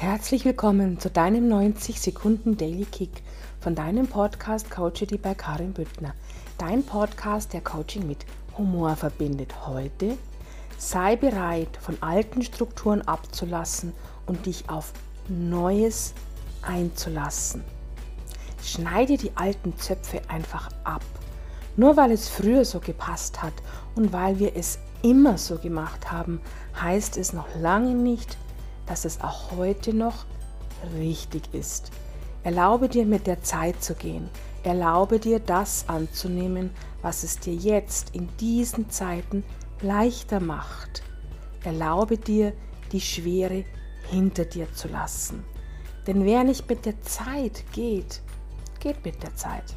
Herzlich willkommen zu deinem 90 Sekunden Daily Kick von deinem Podcast Coachity bei Karin Büttner. Dein Podcast, der Coaching mit Humor verbindet. Heute sei bereit, von alten Strukturen abzulassen und dich auf Neues einzulassen. Schneide die alten Zöpfe einfach ab. Nur weil es früher so gepasst hat und weil wir es immer so gemacht haben, heißt es noch lange nicht, dass es auch heute noch richtig ist. Erlaube dir mit der Zeit zu gehen. Erlaube dir das anzunehmen, was es dir jetzt in diesen Zeiten leichter macht. Erlaube dir, die Schwere hinter dir zu lassen. Denn wer nicht mit der Zeit geht, geht mit der Zeit.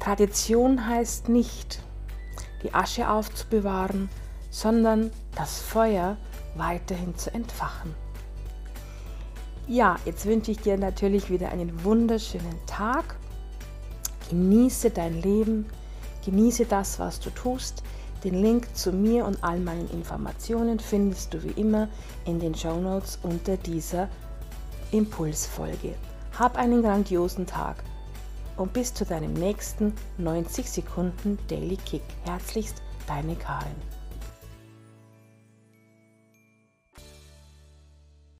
Tradition heißt nicht, die Asche aufzubewahren, sondern das Feuer weiterhin zu entfachen. Ja, jetzt wünsche ich dir natürlich wieder einen wunderschönen Tag. Genieße dein Leben, genieße das, was du tust. Den Link zu mir und all meinen Informationen findest du wie immer in den Show Notes unter dieser Impulsfolge. Hab einen grandiosen Tag und bis zu deinem nächsten 90 Sekunden Daily Kick. Herzlichst, deine Karin.